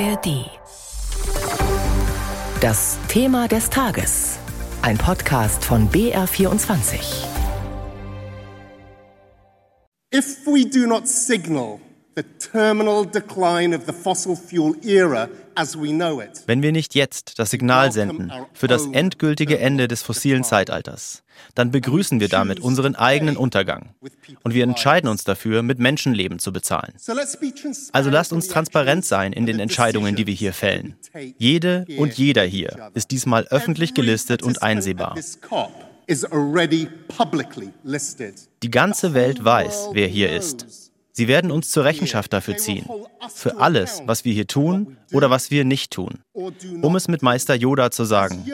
ARD. Das Thema des Tages. Ein Podcast von BR24. If we do not signal the terminal decline of the fossil fuel era wenn wir nicht jetzt das Signal senden für das endgültige Ende des fossilen Zeitalters, dann begrüßen wir damit unseren eigenen Untergang. Und wir entscheiden uns dafür, mit Menschenleben zu bezahlen. Also lasst uns transparent sein in den Entscheidungen, die wir hier fällen. Jede und jeder hier ist diesmal öffentlich gelistet und einsehbar. Die ganze Welt weiß, wer hier ist. Sie werden uns zur Rechenschaft dafür ziehen, für alles, was wir hier tun oder was wir nicht tun. Um es mit Meister Yoda zu sagen,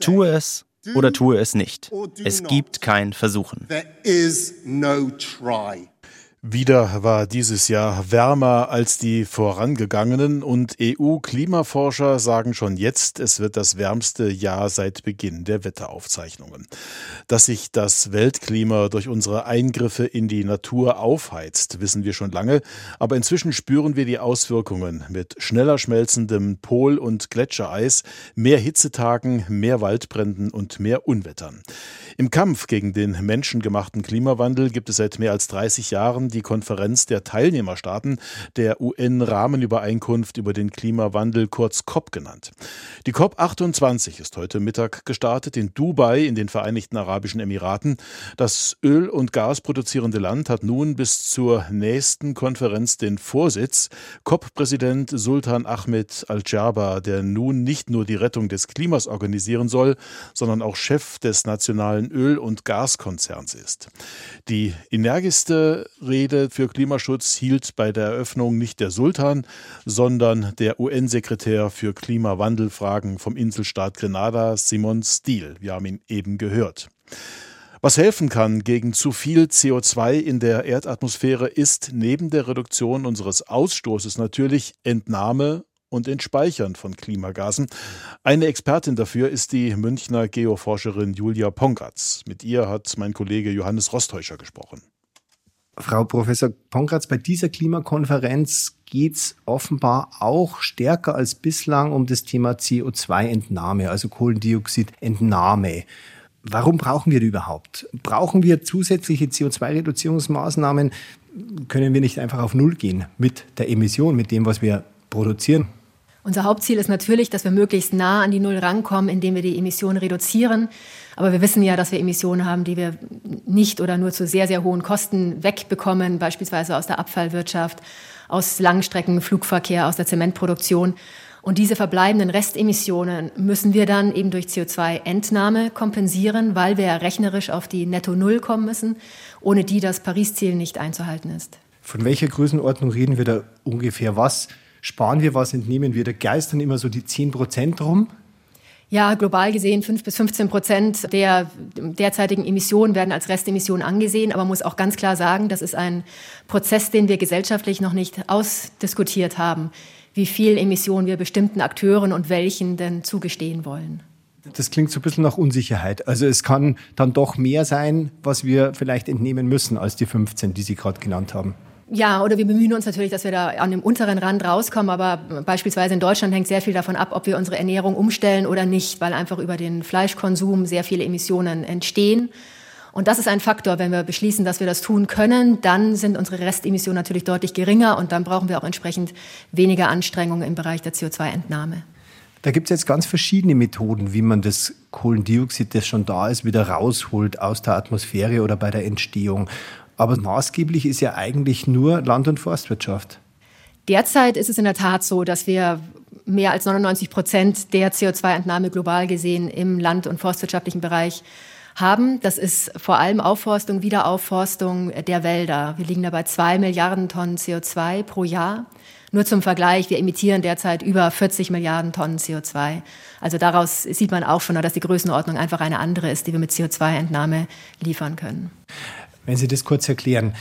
tue es oder tue es nicht. Es gibt kein Versuchen. Wieder war dieses Jahr wärmer als die vorangegangenen und EU-Klimaforscher sagen schon jetzt, es wird das wärmste Jahr seit Beginn der Wetteraufzeichnungen. Dass sich das Weltklima durch unsere Eingriffe in die Natur aufheizt, wissen wir schon lange, aber inzwischen spüren wir die Auswirkungen mit schneller schmelzendem Pol- und Gletschereis, mehr Hitzetagen, mehr Waldbränden und mehr Unwettern. Im Kampf gegen den menschengemachten Klimawandel gibt es seit mehr als 30 Jahren die Konferenz der Teilnehmerstaaten der UN-Rahmenübereinkunft über den Klimawandel, kurz COP genannt. Die COP 28 ist heute Mittag gestartet in Dubai in den Vereinigten Arabischen Emiraten. Das Öl- und Gas produzierende Land hat nun bis zur nächsten Konferenz den Vorsitz. COP-Präsident Sultan Ahmed Al-Jaber, der nun nicht nur die Rettung des Klimas organisieren soll, sondern auch Chef des nationalen Öl- und Gaskonzerns ist. Die energischste Rede Rede für Klimaschutz hielt bei der Eröffnung nicht der Sultan, sondern der UN-Sekretär für Klimawandelfragen vom Inselstaat Grenada, Simon Steele. Wir haben ihn eben gehört. Was helfen kann gegen zu viel CO2 in der Erdatmosphäre ist neben der Reduktion unseres Ausstoßes natürlich Entnahme und Entspeichern von Klimagasen. Eine Expertin dafür ist die Münchner Geoforscherin Julia Pongatz. Mit ihr hat mein Kollege Johannes Rostäuscher gesprochen. Frau Professor Ponkratz, bei dieser Klimakonferenz geht es offenbar auch stärker als bislang um das Thema CO2-Entnahme, also Kohlendioxidentnahme. Warum brauchen wir die überhaupt? Brauchen wir zusätzliche CO2-Reduzierungsmaßnahmen? Können wir nicht einfach auf Null gehen mit der Emission, mit dem, was wir produzieren? Unser Hauptziel ist natürlich, dass wir möglichst nah an die Null rankommen, indem wir die Emissionen reduzieren. Aber wir wissen ja, dass wir Emissionen haben, die wir nicht oder nur zu sehr, sehr hohen Kosten wegbekommen, beispielsweise aus der Abfallwirtschaft, aus Langstreckenflugverkehr, aus der Zementproduktion. Und diese verbleibenden Restemissionen müssen wir dann eben durch CO2-Entnahme kompensieren, weil wir ja rechnerisch auf die Netto-Null kommen müssen, ohne die das Paris-Ziel nicht einzuhalten ist. Von welcher Größenordnung reden wir da ungefähr? Was sparen wir, was entnehmen wir? Da geistern immer so die 10 Prozent rum. Ja, global gesehen 5 bis 15 Prozent der derzeitigen Emissionen werden als Restemissionen angesehen. Aber man muss auch ganz klar sagen, das ist ein Prozess, den wir gesellschaftlich noch nicht ausdiskutiert haben, wie viel Emissionen wir bestimmten Akteuren und welchen denn zugestehen wollen. Das klingt so ein bisschen nach Unsicherheit. Also es kann dann doch mehr sein, was wir vielleicht entnehmen müssen als die 15, die Sie gerade genannt haben. Ja, oder wir bemühen uns natürlich, dass wir da an dem unteren Rand rauskommen, aber beispielsweise in Deutschland hängt sehr viel davon ab, ob wir unsere Ernährung umstellen oder nicht, weil einfach über den Fleischkonsum sehr viele Emissionen entstehen. Und das ist ein Faktor, wenn wir beschließen, dass wir das tun können, dann sind unsere Restemissionen natürlich deutlich geringer und dann brauchen wir auch entsprechend weniger Anstrengungen im Bereich der CO2-Entnahme. Da gibt es jetzt ganz verschiedene Methoden, wie man das Kohlendioxid, das schon da ist, wieder rausholt aus der Atmosphäre oder bei der Entstehung. Aber maßgeblich ist ja eigentlich nur Land- und Forstwirtschaft. Derzeit ist es in der Tat so, dass wir mehr als 99 Prozent der CO2-Entnahme global gesehen im land- und forstwirtschaftlichen Bereich haben. Das ist vor allem Aufforstung, Wiederaufforstung der Wälder. Wir liegen dabei zwei Milliarden Tonnen CO2 pro Jahr. Nur zum Vergleich, wir emittieren derzeit über 40 Milliarden Tonnen CO2. Also daraus sieht man auch schon, dass die Größenordnung einfach eine andere ist, die wir mit CO2-Entnahme liefern können. Wenn Sie das kurz erklären,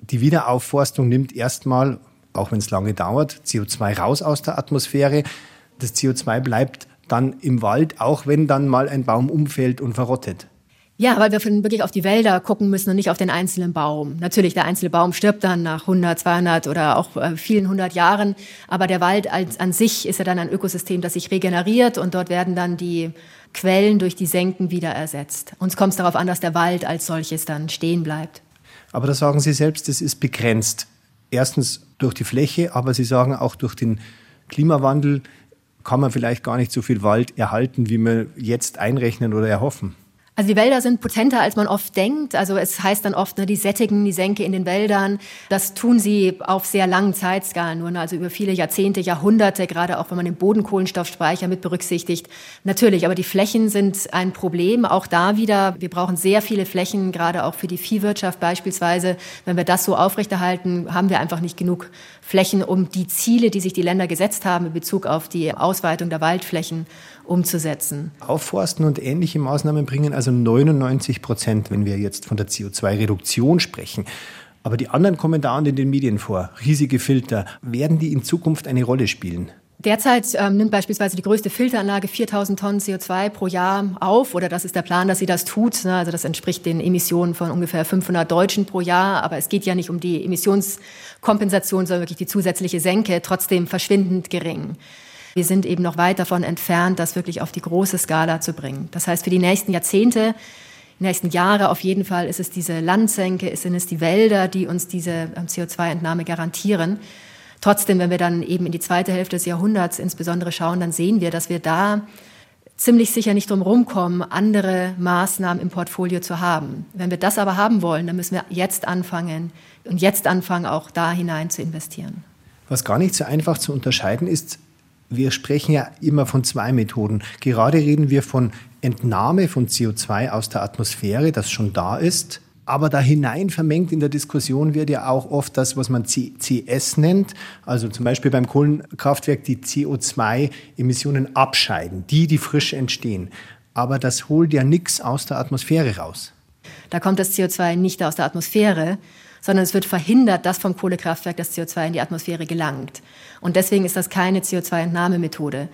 die Wiederaufforstung nimmt erstmal, auch wenn es lange dauert, CO2 raus aus der Atmosphäre. Das CO2 bleibt dann im Wald, auch wenn dann mal ein Baum umfällt und verrottet. Ja, weil wir wirklich auf die Wälder gucken müssen und nicht auf den einzelnen Baum. Natürlich, der einzelne Baum stirbt dann nach 100, 200 oder auch äh, vielen hundert Jahren. Aber der Wald als, an sich ist ja dann ein Ökosystem, das sich regeneriert und dort werden dann die Quellen durch die Senken wieder ersetzt. Uns kommt es darauf an, dass der Wald als solches dann stehen bleibt. Aber da sagen Sie selbst, es ist begrenzt. Erstens durch die Fläche, aber Sie sagen auch durch den Klimawandel kann man vielleicht gar nicht so viel Wald erhalten, wie wir jetzt einrechnen oder erhoffen. Also die Wälder sind potenter, als man oft denkt. Also es heißt dann oft, ne, die sättigen die Senke in den Wäldern. Das tun sie auf sehr langen Zeitskalen, nur ne, also über viele Jahrzehnte, Jahrhunderte, gerade auch wenn man den Bodenkohlenstoffspeicher mit berücksichtigt. Natürlich, aber die Flächen sind ein Problem. Auch da wieder, wir brauchen sehr viele Flächen, gerade auch für die Viehwirtschaft beispielsweise. Wenn wir das so aufrechterhalten, haben wir einfach nicht genug Flächen, um die Ziele, die sich die Länder gesetzt haben in Bezug auf die Ausweitung der Waldflächen, umzusetzen. Aufforsten und ähnliche Maßnahmen bringen also 99 Prozent, wenn wir jetzt von der CO2-Reduktion sprechen. Aber die anderen kommen dauernd in den Medien vor. Riesige Filter. Werden die in Zukunft eine Rolle spielen? Derzeit ähm, nimmt beispielsweise die größte Filteranlage 4000 Tonnen CO2 pro Jahr auf, oder das ist der Plan, dass sie das tut. Ne? Also das entspricht den Emissionen von ungefähr 500 Deutschen pro Jahr. Aber es geht ja nicht um die Emissionskompensation, sondern wirklich die zusätzliche Senke, trotzdem verschwindend gering. Wir sind eben noch weit davon entfernt, das wirklich auf die große Skala zu bringen. Das heißt, für die nächsten Jahrzehnte, die nächsten Jahre auf jeden Fall ist es diese Landsenke, sind es die Wälder, die uns diese ähm, CO2-Entnahme garantieren. Trotzdem, wenn wir dann eben in die zweite Hälfte des Jahrhunderts insbesondere schauen, dann sehen wir, dass wir da ziemlich sicher nicht drum rumkommen, andere Maßnahmen im Portfolio zu haben. Wenn wir das aber haben wollen, dann müssen wir jetzt anfangen und jetzt anfangen, auch da hinein zu investieren. Was gar nicht so einfach zu unterscheiden ist, wir sprechen ja immer von zwei Methoden. Gerade reden wir von Entnahme von CO2 aus der Atmosphäre, das schon da ist. Aber da hinein vermengt in der Diskussion wird ja auch oft das, was man CCS nennt, also zum Beispiel beim Kohlenkraftwerk die CO2-Emissionen abscheiden, die, die frisch entstehen. Aber das holt ja nichts aus der Atmosphäre raus. Da kommt das CO2 nicht aus der Atmosphäre, sondern es wird verhindert, dass vom Kohlekraftwerk das CO2 in die Atmosphäre gelangt. Und deswegen ist das keine CO2-Entnahmemethode.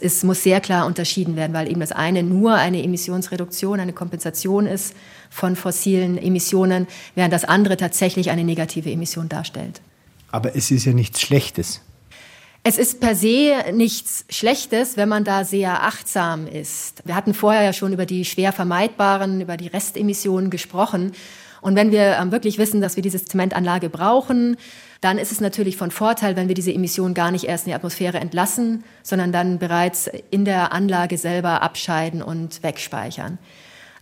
Es muss sehr klar unterschieden werden, weil eben das eine nur eine Emissionsreduktion, eine Kompensation ist von fossilen Emissionen, während das andere tatsächlich eine negative Emission darstellt. Aber es ist ja nichts Schlechtes. Es ist per se nichts Schlechtes, wenn man da sehr achtsam ist. Wir hatten vorher ja schon über die schwer vermeidbaren, über die Restemissionen gesprochen. Und wenn wir ähm, wirklich wissen, dass wir diese Zementanlage brauchen, dann ist es natürlich von Vorteil, wenn wir diese Emissionen gar nicht erst in die Atmosphäre entlassen, sondern dann bereits in der Anlage selber abscheiden und wegspeichern.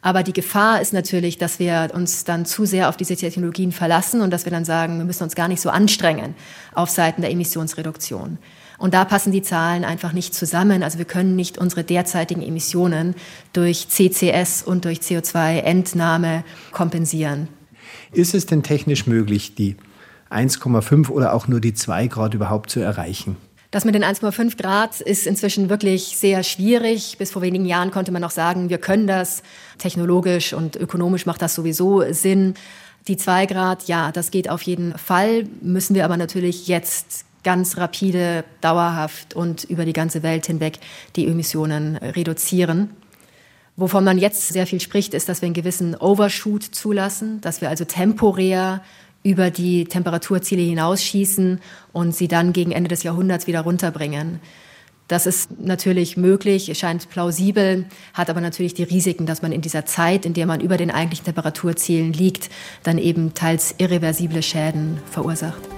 Aber die Gefahr ist natürlich, dass wir uns dann zu sehr auf diese Technologien verlassen und dass wir dann sagen, wir müssen uns gar nicht so anstrengen auf Seiten der Emissionsreduktion. Und da passen die Zahlen einfach nicht zusammen. Also wir können nicht unsere derzeitigen Emissionen durch CCS und durch CO2-Entnahme kompensieren. Ist es denn technisch möglich, die 1,5 oder auch nur die 2 Grad überhaupt zu erreichen? Das mit den 1,5 Grad ist inzwischen wirklich sehr schwierig. Bis vor wenigen Jahren konnte man noch sagen, wir können das. Technologisch und ökonomisch macht das sowieso Sinn. Die 2 Grad, ja, das geht auf jeden Fall. Müssen wir aber natürlich jetzt ganz rapide, dauerhaft und über die ganze Welt hinweg die Emissionen reduzieren. Wovon man jetzt sehr viel spricht, ist, dass wir einen gewissen Overshoot zulassen, dass wir also temporär über die Temperaturziele hinausschießen und sie dann gegen Ende des Jahrhunderts wieder runterbringen. Das ist natürlich möglich, scheint plausibel, hat aber natürlich die Risiken, dass man in dieser Zeit, in der man über den eigentlichen Temperaturzielen liegt, dann eben teils irreversible Schäden verursacht.